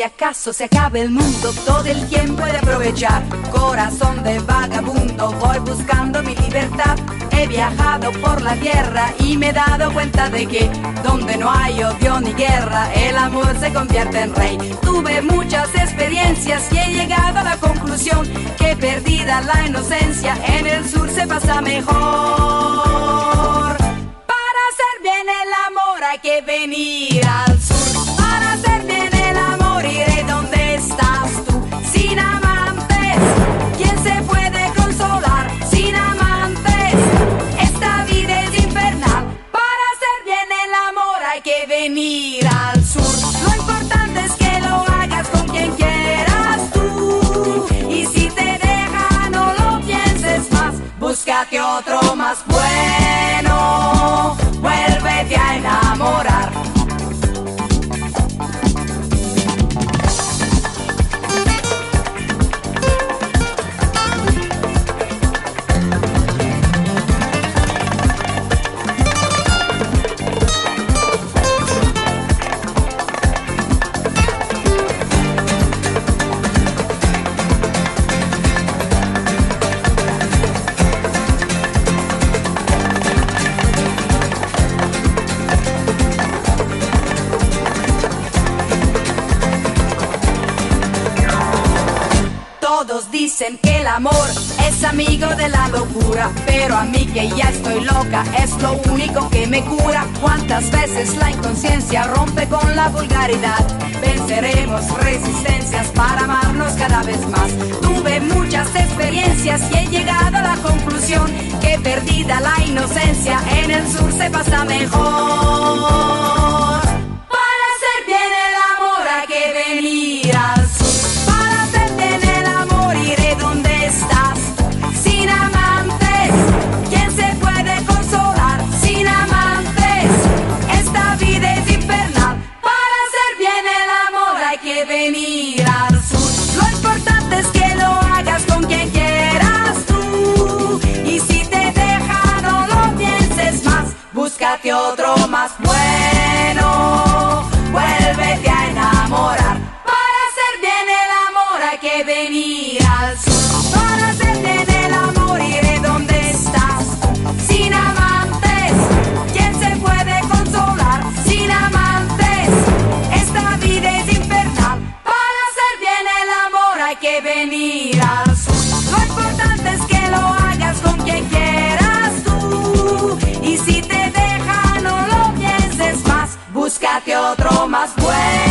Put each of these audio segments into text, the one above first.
si acaso se acabe el mundo, todo el tiempo he de aprovechar. Corazón de vagabundo, voy buscando mi libertad. He viajado por la tierra y me he dado cuenta de que donde no hay odio ni guerra, el amor se convierte en rey. Tuve muchas experiencias y he llegado a la conclusión que perdida la inocencia, en el sur se pasa mejor. Para hacer bien el amor hay que venir al sur. Búscate otro más único que me cura. Cuántas veces la inconsciencia rompe con la vulgaridad. Venceremos resistencias para amarnos cada vez más. Tuve muchas experiencias y he llegado a la conclusión que perdida la inocencia en el sur se pasa mejor. Para hacer bien el amor hay que venir más bueno.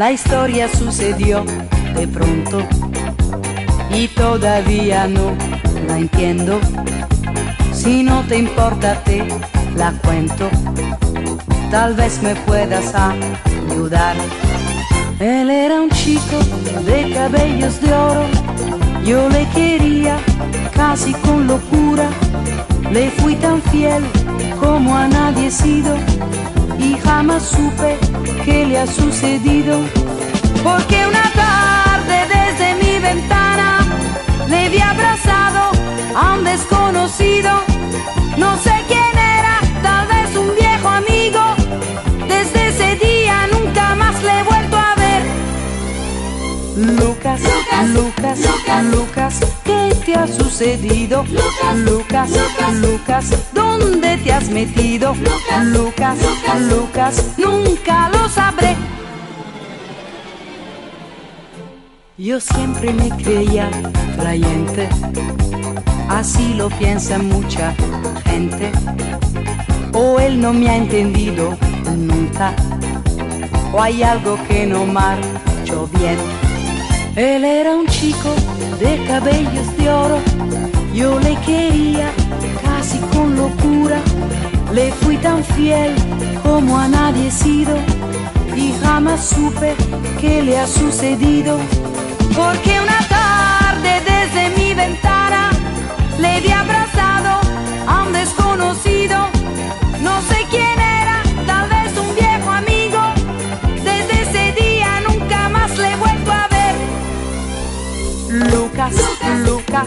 La historia sucedió de pronto. Y todavía no la entiendo. Si no te importa te la cuento, tal vez me puedas ayudar. Él era un chico de cabellos de oro, yo le quería casi con locura, le fui tan fiel como a nadie sido y jamás supe qué le ha sucedido. Porque una tarde desde mi ventana le vi abrazado a un desconocido. No sé quién era, tal vez un viejo amigo. Desde ese día nunca más le he vuelto a ver. Lucas, Lucas, Lucas, Lucas, ¿qué te ha sucedido? Lucas, Lucas, ¿dónde te has metido? Lucas, Lucas, nunca lo sabré. Yo siempre me creía creyente, así lo piensa mucha gente. O él no me ha entendido nunca, o hay algo que no marchó bien. Él era un chico de cabellos de oro, yo le quería casi con locura, le fui tan fiel como a nadie he sido. Y jamás supe qué le ha sucedido. Porque una tarde desde mi ventana le vi abrazado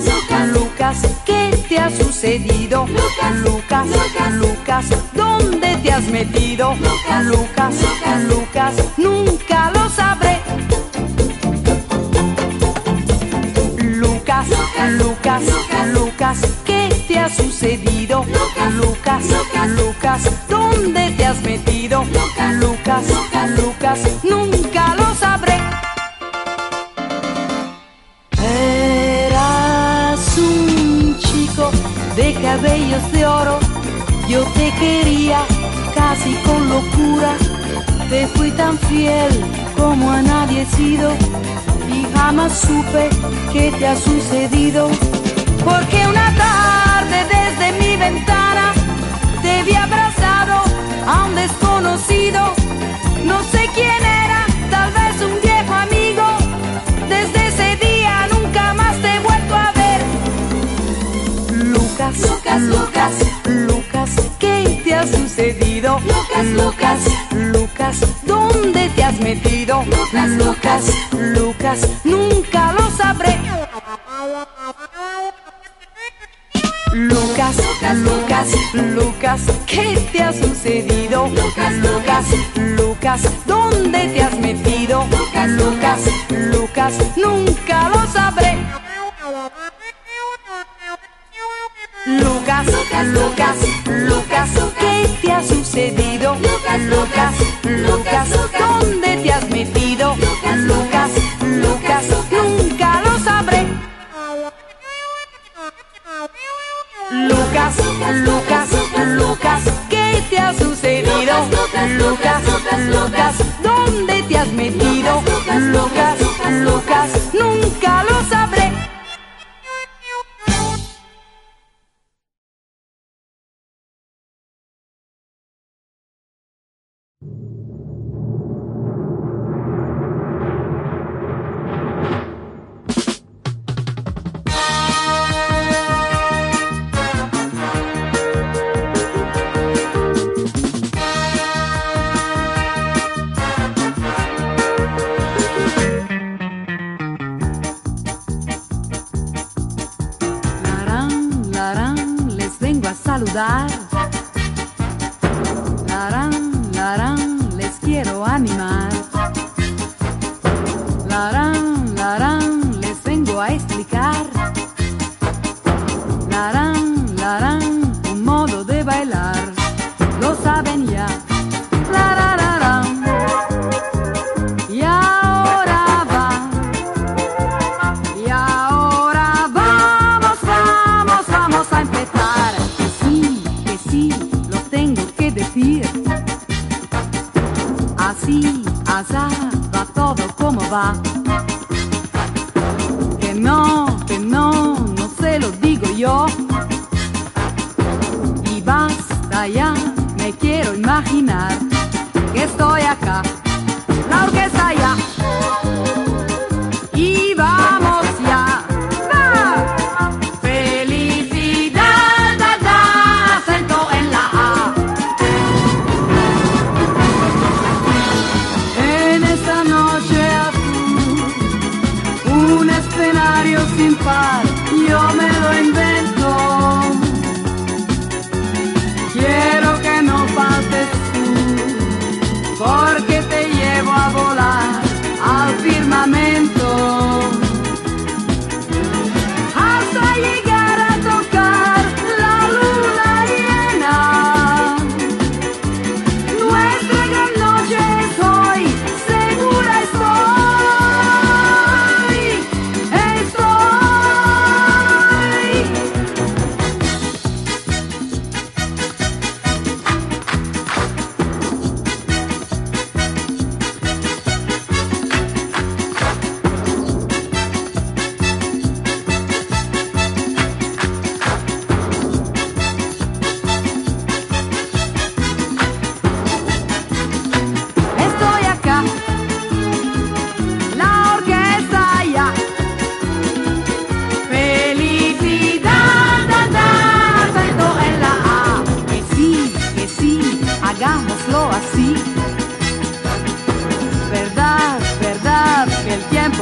Lucas, Lucas, ¿qué te ha sucedido? Lucas, Lucas, ¿dónde te has metido? Lucas, Lucas, nunca lo sabré. Lucas, Lucas, Lucas, ¿qué te ha sucedido? Lucas, Lucas, ¿dónde te has metido? Lucas, Lucas, nunca lo sabré. De cabellos de oro, yo te quería casi con locura, te fui tan fiel como a nadie he sido. Y jamás supe qué te ha sucedido. Porque una Lucas, Lucas, ¿dónde te has metido? Lucas, Lucas, Lucas, nunca lo sabré. Lucas, Lucas, Lucas, ¿qué te ha sucedido? Lucas, Lucas, Lucas, ¿dónde te has metido? Lucas, Lucas, Lucas, nunca lo sabré. Lucas, Lucas, Lucas sucedido? Lucas, Lucas, Lucas, ¿dónde te has metido? Lucas, Lucas, nunca lo sabré. Lucas, Lucas, Lucas, ¿qué te ha sucedido? Lucas, Lucas, ¿dónde te has metido? Lucas, Lucas.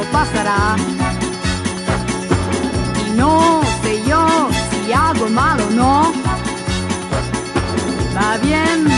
tiempo pasará. Y no sé yo si hago mal o no. Va bien.